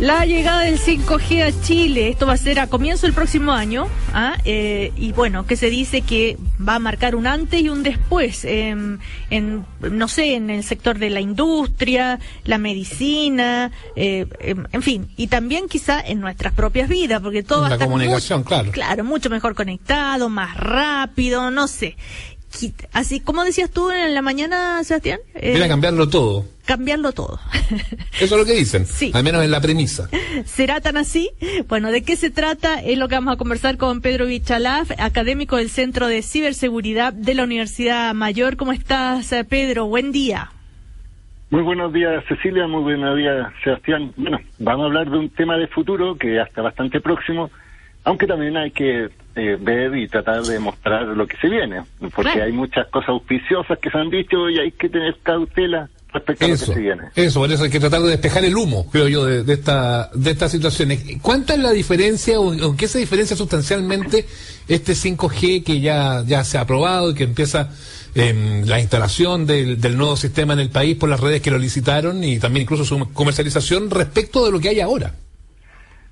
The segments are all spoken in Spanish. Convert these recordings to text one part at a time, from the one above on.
La llegada del 5G a Chile, esto va a ser a comienzo del próximo año, ¿ah? eh, y bueno, que se dice que va a marcar un antes y un después, en, no sé, en el sector de la industria, la medicina, eh, en fin, y también quizá en nuestras propias vidas, porque todo va a estar comunicación, claro. Claro, mucho mejor conectado, más rápido, no sé. Así como decías tú en la mañana, Sebastián. Eh, Viene a cambiarlo todo. Cambiarlo todo. Eso es lo que dicen. Sí. Al menos en la premisa. ¿Será tan así? Bueno, ¿de qué se trata? Es lo que vamos a conversar con Pedro Bichalaf, académico del Centro de Ciberseguridad de la Universidad Mayor. ¿Cómo estás, eh, Pedro? Buen día. Muy buenos días, Cecilia. Muy buenos días, Sebastián. Bueno, vamos a hablar de un tema de futuro que hasta bastante próximo aunque también hay que eh, ver y tratar de mostrar lo que se viene, porque hay muchas cosas auspiciosas que se han dicho y hay que tener cautela respecto a lo que se viene. Eso, por eso hay que tratar de despejar el humo, creo yo, de, esta de estas situaciones. ¿Cuánta es la diferencia o en qué se diferencia sustancialmente este 5G que ya, ya se ha aprobado y que empieza em, la instalación del, del nuevo sistema en el país por las redes que lo licitaron y también incluso su comercialización respecto de lo que hay ahora?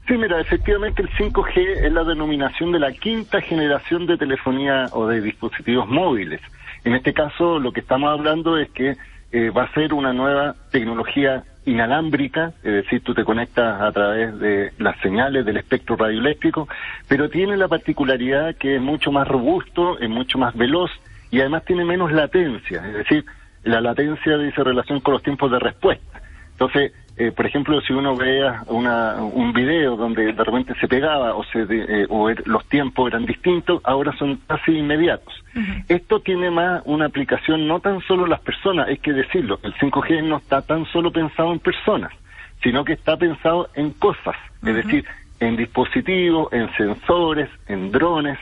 Sí, mira, efectivamente el 5G es la denominación de la quinta generación de telefonía o de dispositivos móviles. En este caso, lo que estamos hablando es que eh, va a ser una nueva tecnología inalámbrica, es decir, tú te conectas a través de las señales del espectro radioeléctrico, pero tiene la particularidad que es mucho más robusto, es mucho más veloz y además tiene menos latencia, es decir, la latencia dice relación con los tiempos de respuesta. Entonces, eh, por ejemplo, si uno vea una, un video donde de repente se pegaba o, se eh, o er, los tiempos eran distintos, ahora son casi inmediatos. Esto tiene más una aplicación no tan solo en las personas, hay que decirlo, el 5G no está tan solo pensado en personas, sino que está pensado en cosas, es decir, en dispositivos, en sensores, en drones.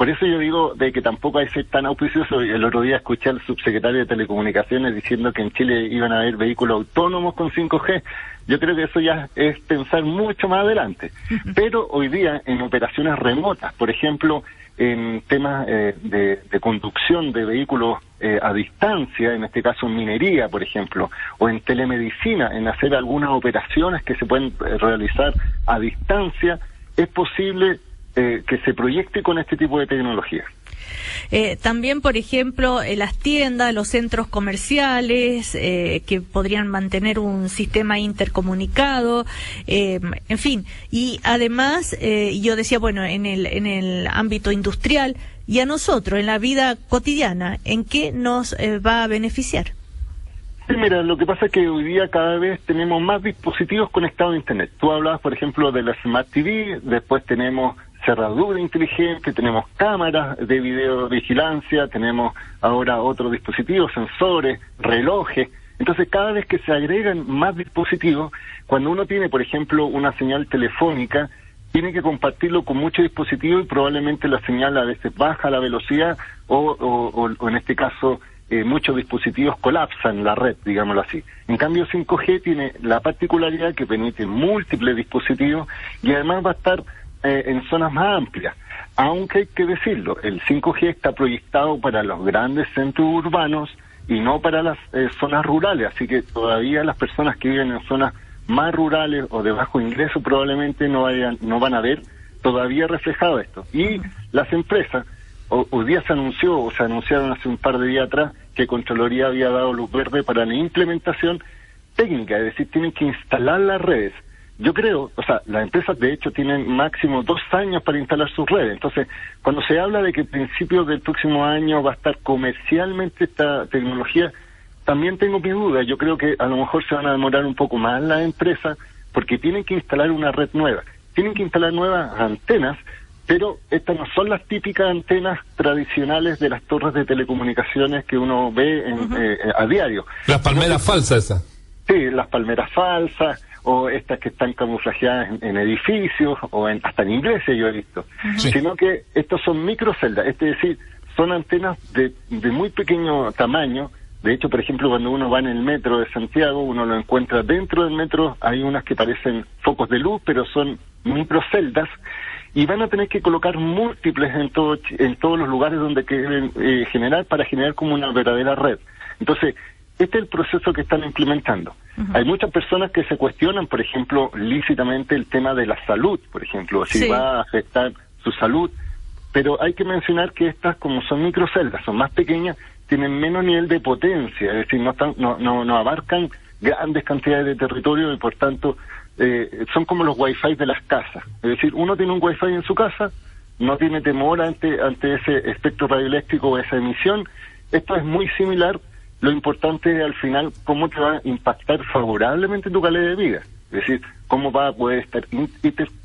Por eso yo digo de que tampoco hay que ser tan auspicioso. El otro día escuché al subsecretario de Telecomunicaciones diciendo que en Chile iban a haber vehículos autónomos con 5G. Yo creo que eso ya es pensar mucho más adelante. Pero hoy día en operaciones remotas, por ejemplo, en temas eh, de, conducción de vehículos eh, a distancia, en este caso en minería, por ejemplo, o en telemedicina, en hacer algunas operaciones que se pueden eh, realizar a distancia, es posible eh, que se proyecte con este tipo de tecnología. Eh, también, por ejemplo, eh, las tiendas, los centros comerciales, que podrían mantener un sistema intercomunicado, en fin. Y además, yo decía, bueno, en el, en el ámbito industrial y a nosotros, en la vida cotidiana, ¿en qué nos va a beneficiar? Sí, mira, lo que pasa es que hoy día cada vez tenemos más dispositivos conectados a Internet. Tú hablabas, por ejemplo, de la Smart TV, después tenemos cerradura inteligente, tenemos cámaras de videovigilancia, tenemos ahora otros dispositivos, sensores, relojes. Entonces, cada vez que se agregan más dispositivos, cuando uno tiene, por ejemplo, una señal telefónica, tiene que compartirlo con muchos dispositivos y probablemente la señal a veces baja la velocidad o, en este caso eh, muchos dispositivos colapsan la red, digámoslo así. En cambio, 5G tiene la particularidad que permite múltiples dispositivos y además va a estar eh, en zonas más amplias. Aunque hay que decirlo, el 5G está proyectado para los grandes centros urbanos y no para las eh, zonas rurales, así que todavía las personas que viven en zonas más rurales o de bajo ingreso probablemente no vayan, no van a ver todavía reflejado esto. Y las empresas, hoy día se anunció, o se anunciaron hace un par de días atrás, que Contraloría había dado luz verde para la implementación técnica, es decir, tienen que instalar las redes yo creo, o sea, las empresas de hecho tienen máximo dos años para instalar sus redes. Entonces, cuando se habla de que a principios del próximo año va a estar comercialmente esta tecnología, también tengo mis dudas. Yo creo que a lo mejor se van a demorar un poco más las empresas porque tienen que instalar una red nueva. Tienen que instalar nuevas antenas, pero estas no son las típicas antenas tradicionales de las torres de telecomunicaciones que uno ve eh, a diario. Las palmeras falsas esas. Sí, las palmeras falsas o estas que están camuflajeadas en, edificios o en, hasta en iglesia yo he visto, sino que estos son microceldas, es decir, son antenas de, de muy pequeño tamaño. De hecho, por ejemplo, cuando uno va en el metro de Santiago, uno lo encuentra dentro del metro, hay unas que parecen focos de luz, pero son microceldas. Y van a tener que colocar múltiples en, todo, en todos los lugares donde quieren eh, generar para generar como una verdadera red. Entonces, Este es el proceso que están implementando. Hay muchas personas que se cuestionan, por ejemplo, lícitamente el tema de la salud, por ejemplo, si va a afectar su salud, pero hay que mencionar que estas, como son microceldas, son más pequeñas, tienen menos nivel de potencia, es decir, no, están, no, no, no abarcan grandes cantidades de territorio y por tanto eh, son como los wifi de las casas. Es decir, uno tiene un wifi en su casa, no tiene temor ante, ante ese espectro radioeléctrico o esa emisión. Esto es muy similar. Lo importante es al final cómo te va a impactar favorablemente tu calidad de vida. Es decir, cómo va a poder estar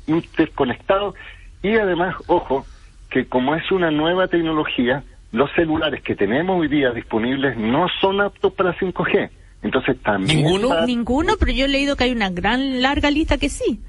interconectado. Y además, ojo, que como es una nueva tecnología, los celulares que tenemos hoy día disponibles no son aptos para 5G. Entonces también... ¿Ninguno? Ninguno, pero yo he leído que hay una gran larga lista que sí.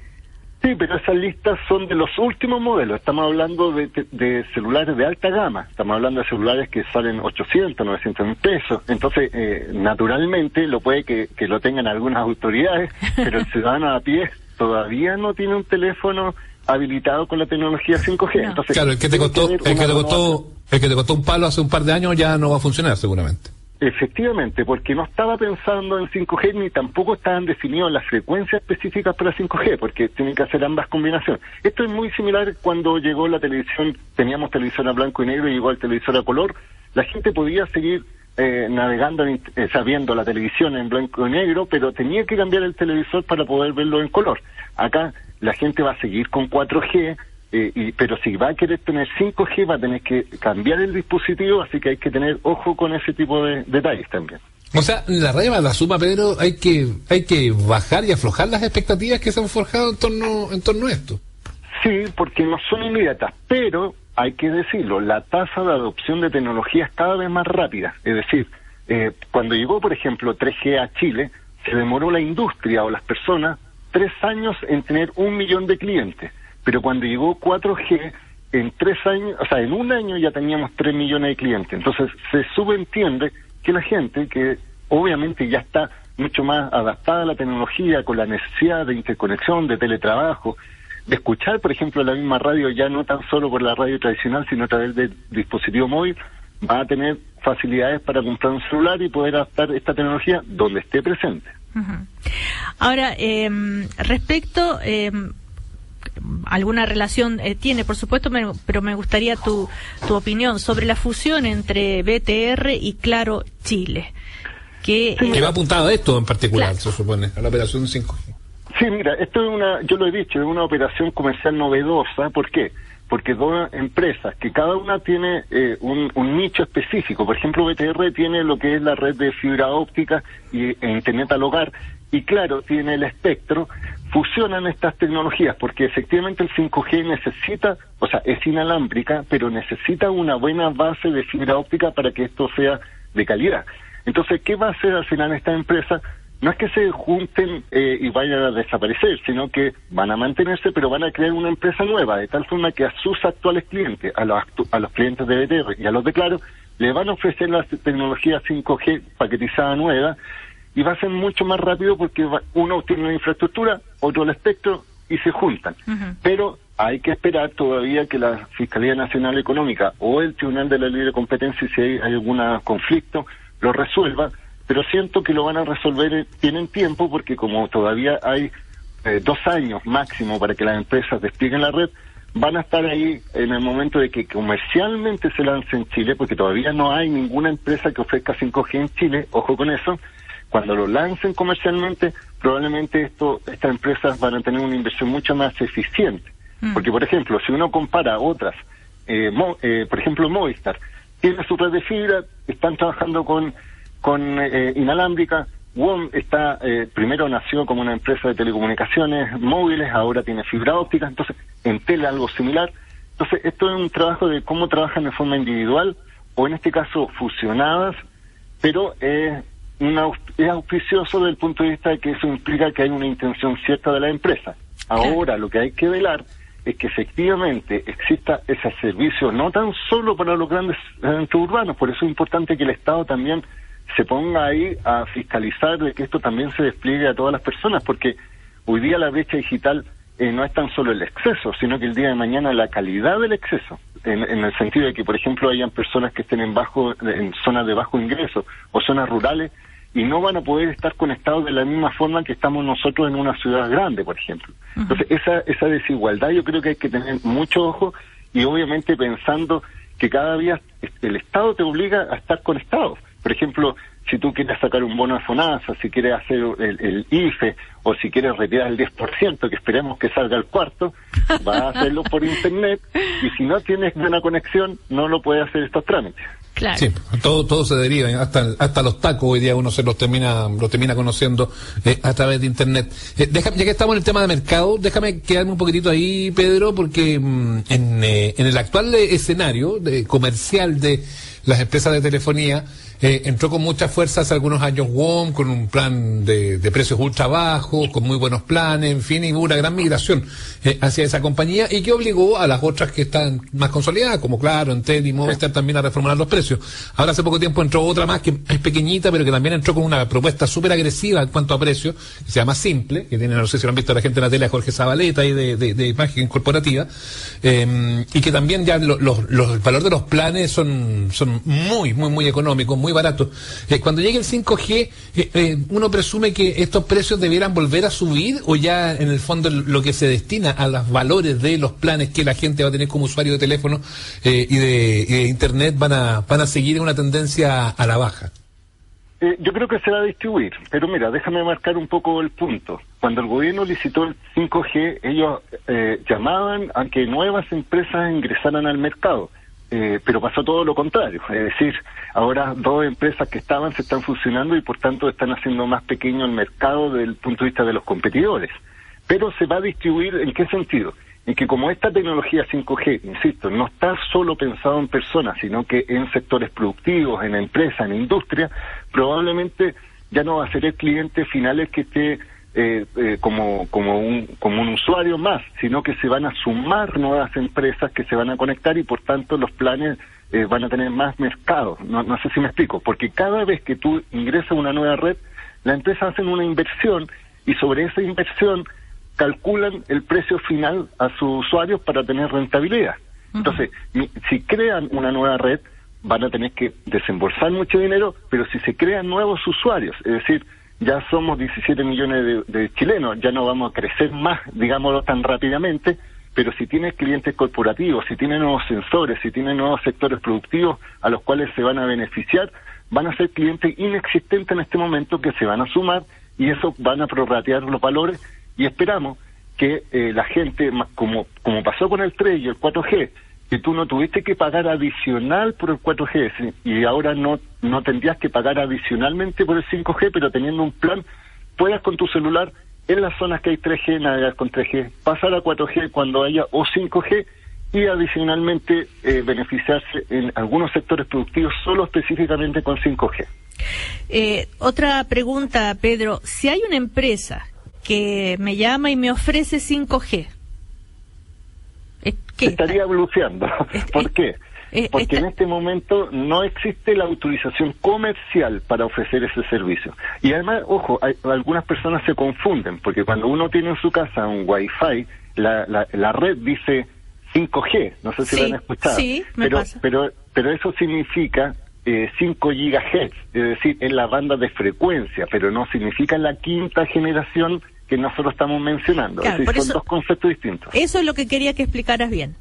Sí, pero esas listas son de los últimos modelos. Estamos hablando de, celulares de alta gama. Estamos hablando de celulares que salen 800, 900 mil pesos. Entonces, eh, naturalmente, lo puede que, lo tengan algunas autoridades, pero el ciudadano a pie todavía no tiene un teléfono habilitado con la tecnología 5G. Entonces, claro, el que te costó, el que te costó, el que te costó un palo hace un par de años ya no va a funcionar seguramente. Efectivamente, porque no estaba pensando en 5G ni tampoco estaban definidas las frecuencias específicas para 5G, porque tienen que hacer ambas combinaciones. Esto es muy similar cuando llegó la televisión, teníamos televisión a blanco y negro y llegó el televisor a color, la gente podía seguir eh, navegando, eh, sabiendo la televisión en blanco y negro, pero tenía que cambiar el televisor para poder verlo en color. Acá la gente va a seguir con 4G, eh, y, pero si va a querer tener 5G va a tener que cambiar el dispositivo, así que hay que tener ojo con ese tipo de detalles también. O sea, la raya la suma, Pedro, hay que hay que bajar y aflojar las expectativas que se han forjado en torno en torno a esto. Sí, porque no son inmediatas, pero hay que decirlo, la tasa de adopción de tecnología es cada vez más rápida. Es decir, eh, cuando llegó, por ejemplo, 3G a Chile, se demoró la industria o las personas tres años en tener un millón de clientes pero cuando llegó 4G, en tres años, o sea, en un año ya teníamos 3 millones de clientes. Entonces se subentiende que la gente, que obviamente ya está mucho más adaptada a la tecnología, con la necesidad de interconexión, de teletrabajo, de escuchar, por ejemplo, la misma radio ya no tan solo por la radio tradicional, sino a través del dispositivo móvil, va a tener facilidades para comprar un celular y poder adaptar esta tecnología donde esté presente. Ahora, eh, respecto... Eh, alguna relación eh, tiene, por supuesto, pero me gustaría tu, tu opinión sobre la fusión entre BTR y Claro Chile. Que, eh, va apuntado a esto en particular, se supone, a la operación 5G. Sí, mira, esto es una, yo lo he dicho, es una operación comercial novedosa. ¿Por qué? Porque dos empresas que cada una tiene eh, un, un, nicho específico. Por ejemplo, BTR tiene lo que es la red de fibra óptica y, e Internet al hogar. Y claro, tiene el espectro, fusionan estas tecnologías porque efectivamente el 5G necesita, o sea, es inalámbrica, pero necesita una buena base de fibra óptica para que esto sea de calidad. Entonces, ¿qué va a hacer al final esta empresa? No es que se junten eh, y vayan a desaparecer, sino que van a mantenerse, pero van a crear una empresa nueva, de tal forma que a sus actuales clientes, a los, a los clientes de BTR y a los de Claro, le van a ofrecer la tecnología 5G paquetizada nueva, y va a ser mucho más rápido porque uno tiene una infraestructura, otro el espectro y se juntan. Pero hay que esperar todavía que la Fiscalía Nacional Económica o el Tribunal de la Libre Competencia, si hay, algún conflicto, lo resuelva, pero siento que lo van a resolver, tienen tiempo porque como todavía hay eh, dos años máximo para que las empresas desplieguen la red, van a estar ahí en el momento de que comercialmente se lance en Chile, porque todavía no hay ninguna empresa que ofrezca 5G en Chile, ojo con eso, cuando lo lancen comercialmente, probablemente esto, estas empresas van a tener una inversión mucho más eficiente. Mm. Porque, por ejemplo, si uno compara otras, eh, eh, por ejemplo, Movistar, tiene su red de fibra, están trabajando con, con eh, inalámbrica, WOM está, primero nació como una empresa de telecomunicaciones móviles, ahora tiene fibra óptica, entonces Entel algo similar. Entonces, esto es un trabajo de cómo trabajan de forma individual o en este caso fusionadas, pero eh, es auspicioso desde el punto de vista de que eso implica que hay una intención cierta de la empresa. Ahora lo que hay que velar es que efectivamente exista ese servicio no tan solo para los grandes centros urbanos, por eso es importante que el Estado también se ponga ahí a fiscalizar de que esto también se despliegue a todas las personas, porque hoy día la brecha digital eh, no es tan solo el exceso, sino que el día de mañana la calidad del exceso, en, en, el sentido de que, por ejemplo, hayan personas que estén en bajo, en zonas de bajo ingreso o zonas rurales y no van a poder estar conectados de la misma forma que estamos nosotros en una ciudad grande, por ejemplo. Entonces, esa, esa desigualdad yo creo que hay que tener mucho ojo y obviamente pensando que cada día el Estado te obliga a estar conectado. Por ejemplo, si tú quieres sacar un bono de FONASA, si quieres hacer el, IFE o si quieres retirar el 10%, que esperemos que salga el cuarto, vas a hacerlo por Internet y si no tienes buena conexión, no lo puedes hacer estos trámites. Claro. Sí, todo, todo se deriva, hasta, hasta los tacos hoy día uno se los termina, los termina conociendo eh, a través de internet. Eh, ya que estamos en el tema de mercado, déjame quedarme un poquitito ahí, Pedro, porque mm, en, eh, en el actual escenario de, comercial de las empresas de telefonía, eh, entró con mucha fuerza hace algunos años WOM, con un plan de, precios ultra bajos, con muy buenos planes, en fin, y hubo una gran migración eh, hacia esa compañía y que obligó a las otras que están más consolidadas, como Claro, Entel y Movistar, también a reformular los precios. Ahora hace poco tiempo entró otra más que es pequeñita, pero que también entró con una propuesta súper agresiva en cuanto a precios, que se llama Simple, que tiene, no sé si lo han visto la gente en la tele, Jorge Zabaleta y de, de, imagen corporativa, eh, y que también ya los, los, el valor de los planes son, son muy, muy, muy económicos, muy barato. Eh, cuando llegue el 5G, eh, eh, uno presume que estos precios debieran volver a subir o ya en el fondo lo que se destina a los valores de los planes que la gente va a tener como usuario de teléfono y de, Internet van a, van a seguir en una tendencia a la baja. yo creo que se va a distribuir, pero mira, déjame marcar un poco el punto. Cuando el gobierno licitó el 5G, ellos llamaban a que nuevas empresas ingresaran al mercado. Eh, pero pasó todo lo contrario, es decir, ahora dos empresas que estaban se están fusionando y por tanto están haciendo más pequeño el mercado desde el punto de vista de los competidores. Pero se va a distribuir en qué sentido? En que como esta tecnología 5G, insisto, no está solo pensado en personas, sino que en sectores productivos, en empresas, en industria, probablemente ya no va a ser el cliente final el que esté eh, eh, como, como, un, como un usuario más, sino que se van a sumar nuevas empresas que se van a conectar y por tanto los planes eh, van a tener más mercado. No, no sé si me explico, porque cada vez que tú ingresas a una nueva red, la empresa hacen una inversión y sobre esa inversión calculan el precio final a sus usuarios para tener rentabilidad. Entonces, si crean una nueva red, van a tener que desembolsar mucho dinero, pero si se crean nuevos usuarios, es decir, ya somos 17 millones de, chilenos, ya no vamos a crecer más, digámoslo, tan rápidamente, pero si tienes clientes corporativos, si tienes nuevos sensores, si tienes nuevos sectores productivos a los cuales se van a beneficiar, van a ser clientes inexistentes en este momento que se van a sumar y eso van a prorratear los valores y esperamos que eh, la gente, como, como pasó con el 3 y el 4G, que tú no tuviste que pagar adicional por el 4G y ahora no, no tendrías que pagar adicionalmente por el 5G, pero teniendo un plan, puedas con tu celular en las zonas que hay 3G navegar con 3G, pasar a 4G cuando haya o 5G y adicionalmente eh, beneficiarse en algunos sectores productivos solo específicamente con 5G. Eh, otra pregunta, Pedro. Si hay una empresa que me llama y me ofrece 5G, estaría evolucionando. ¿Por qué? Porque en este momento no existe la autorización comercial para ofrecer ese servicio. Y además, ojo, algunas personas se confunden, porque cuando uno tiene en su casa un Wi-Fi, la, la, red dice 5G, no sé si lo han escuchado. Sí, pero, pero, pero eso significa eh, 5 gigahertz, es decir, en la banda de frecuencia, pero no significa la quinta generación que nosotros estamos mencionando. son dos conceptos distintos. Eso es lo que quería que explicaras bien.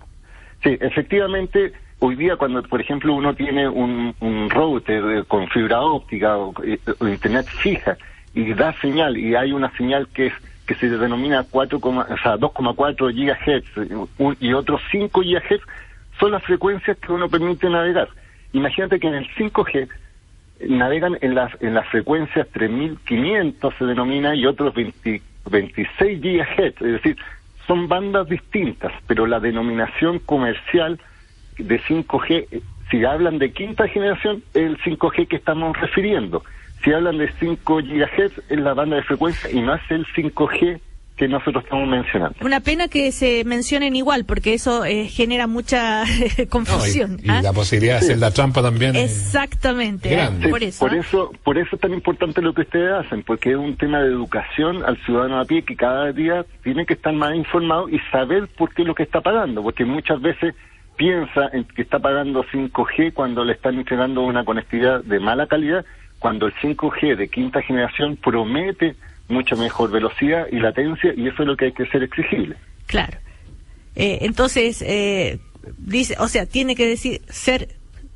Sí, efectivamente, hoy día cuando, por ejemplo, uno tiene un, router con fibra óptica eh, o, internet fija y da señal y hay una señal que es que se denomina 4, o sea, 2,4 GHz y otros 5 GHz son las frecuencias que uno permite navegar. Imagínate que en el 5G navegan en las en las frecuencias 3500 se denomina y otros 20 26 GHz, es decir, son bandas distintas, pero la denominación comercial de 5G, eh, si hablan de quinta generación, es el 5G que estamos refiriendo. Si hablan de 5 GHz, es la banda de frecuencia y no es el 5G que nosotros estamos mencionando. Una pena que se mencionen igual, porque eso eh, genera mucha confusión. y, ¿ah? la posibilidad de hacer la trampa también. Exactamente. por, eso, por, ¿ah? eso, por eso es tan importante lo que ustedes hacen, porque es un tema de educación al ciudadano a pie que cada día tiene que estar más informado y saber por qué es lo que está pagando, porque muchas veces piensa en que está pagando 5G cuando le están entregando una conectividad de mala calidad cuando el 5G de quinta generación promete mucha mejor velocidad y latencia y eso es lo que hay que ser exigible. Claro. Eh, entonces, eh, dice, o sea, tiene que decir ser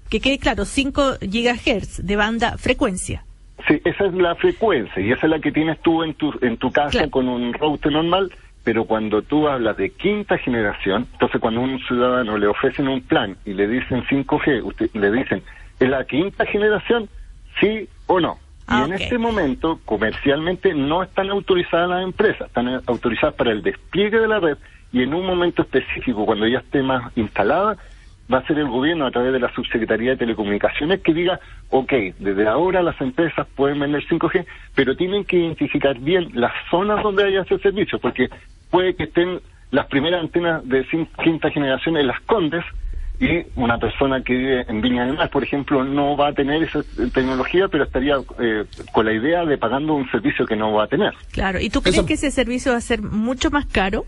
que quede claro, 5 gigahertz de banda frecuencia. Sí, esa es la frecuencia y esa es la que tienes tú en tu, en tu casa con un router normal, pero cuando tú hablas de quinta generación, entonces cuando a un ciudadano le ofrecen un plan y le dicen 5G, usted, le dicen, ¿es la quinta generación? ¿Sí o no? Y en este momento, comercialmente, no están autorizadas las empresas, están autorizadas para el despliegue de la red y en un momento específico, cuando ya esté más instalada, va a ser el gobierno a través de la Subsecretaría de Telecomunicaciones que diga, ok, desde ahora las empresas pueden vender 5G, pero tienen que identificar bien las zonas donde haya ese servicio, porque puede que estén las primeras antenas de quinta generación en las Condes y una persona que vive en Viña del Mar, por ejemplo, no va a tener esa tecnología, pero estaría eh, con la idea de pagando un servicio que no va a tener. Claro, ¿y tú crees que ese servicio va a ser mucho más caro?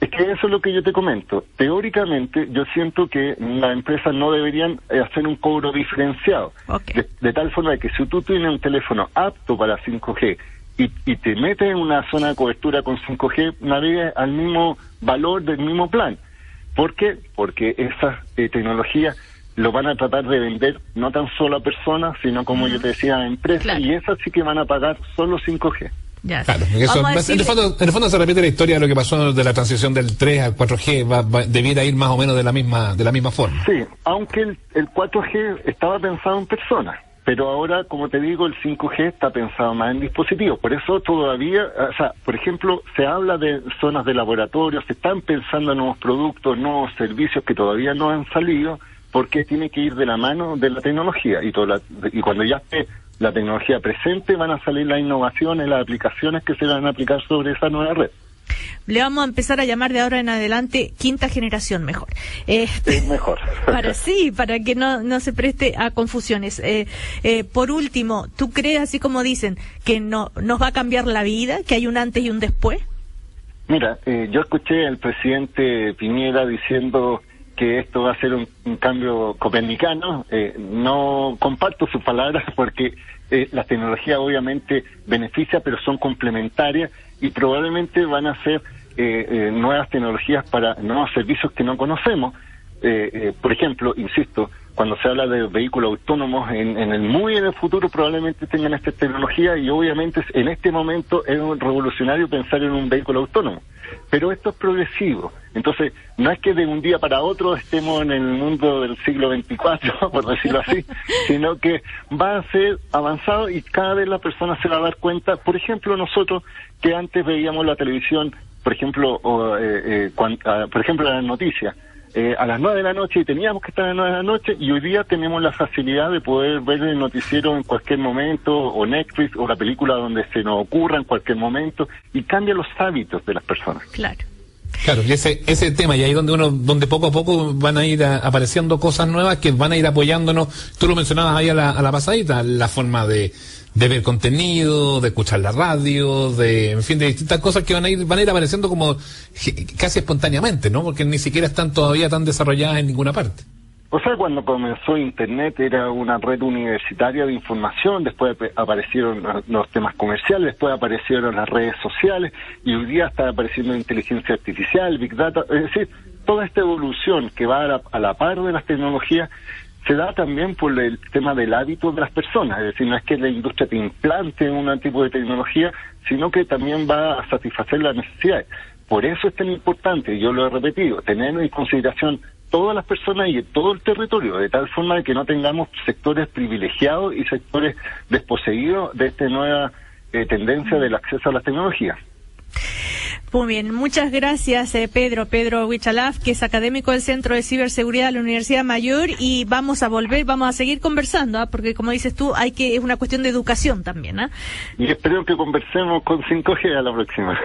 Es que eso es lo que yo te comento. Teóricamente, yo siento que las empresas no deberían eh, hacer un cobro diferenciado. De, tal forma que si tú tienes un teléfono apto para 5G y, y te metes en una zona de cobertura con 5G, navegues al mismo valor del mismo plan. ¿Por qué? Porque esas eh, tecnologías lo van a tratar de vender no tan solo a personas, sino como yo te decía, a empresas, y esas sí que van a pagar solo 5G. Claro, en, el fondo, se repite la historia de lo que pasó de la transición del 3 al 4G, va, debiera ir más o menos de la misma de la misma forma. Sí, aunque el, el 4G estaba pensado en personas, pero ahora, como te digo, el 5G está pensado más en dispositivos. Por eso todavía, o sea, por ejemplo, se habla de zonas de laboratorio, se están pensando en nuevos productos, nuevos servicios que todavía no han salido, porque tiene que ir de la mano de la tecnología y, toda y cuando ya esté la tecnología presente van a salir las innovaciones, las aplicaciones que se van a aplicar sobre esa nueva red. Le vamos a empezar a llamar de ahora en adelante quinta generación mejor. Este, mejor. para sí, para que no, no se preste a confusiones. Eh, eh, por último, ¿tú crees, así como dicen, que no nos va a cambiar la vida, que hay un antes y un después? Mira, eh, yo escuché al presidente Piñera diciendo que esto va a ser un, cambio copernicano. Eh, no comparto sus palabras porque eh, la tecnología obviamente beneficia, pero son complementarias y probablemente van a ser eh, nuevas tecnologías para nuevos servicios que no conocemos. por ejemplo, insisto, cuando se habla de vehículos autónomos, en, en, el muy en el futuro probablemente tengan esta tecnología y obviamente en este momento es revolucionario pensar en un vehículo autónomo. Pero esto es progresivo. Entonces, no es que de un día para otro estemos en el mundo del siglo XXIV, por decirlo así, sino que va a ser avanzado y cada vez la persona se va a dar cuenta. Por ejemplo, nosotros que antes veíamos la televisión, por ejemplo, o, eh, eh, ah, por ejemplo, las noticias, eh, a las nueve de la noche y teníamos que estar a las nueve de la noche y hoy día tenemos la facilidad de poder ver el noticiero en cualquier momento o Netflix o la película donde se nos ocurra en cualquier momento y cambia los hábitos de las personas. Claro. Claro, y ese, ese tema, y ahí donde uno, donde poco a poco van a ir apareciendo cosas nuevas que van a ir apoyándonos, tú lo mencionabas ahí a la, a la pasadita, la forma de, de ver contenido, de escuchar la radio, de, en fin, de distintas cosas que van a ir, van a ir apareciendo como casi espontáneamente, ¿no? Porque ni siquiera están todavía tan desarrolladas en ninguna parte. O sea, cuando comenzó Internet era una red universitaria de información, después aparecieron los temas comerciales, después aparecieron las redes sociales y hoy día está apareciendo inteligencia artificial, Big Data, es decir, toda esta evolución que va a la, a la par de las tecnologías se da también por el tema del hábito de las personas, es decir, no es que la industria te implante un tipo de tecnología, sino que también va a satisfacer las necesidades. Por eso es tan importante, yo lo he repetido, tener en consideración todas las personas y todo el territorio, de tal forma que no tengamos sectores privilegiados y sectores desposeídos de esta nueva eh, tendencia del acceso a las tecnologías. Muy bien, muchas gracias eh, Pedro, Pedro Huichalaf, que es académico del Centro de Ciberseguridad de la Universidad Mayor y vamos a volver, vamos a seguir conversando, ¿ah? porque como dices tú, hay que es una cuestión de educación también. ¿ah? Y espero que conversemos con 5G a la próxima.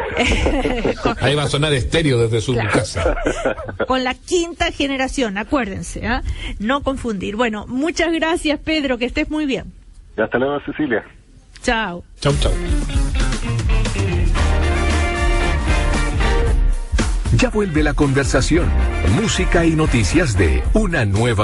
Ahí va a sonar estéreo desde su casa. Con la quinta generación, acuérdense, ¿ah? no confundir. Bueno, muchas gracias Pedro, que estés muy bien. hasta luego Cecilia. Chao. Chao, chao. Ya vuelve la conversación, música y noticias de una nueva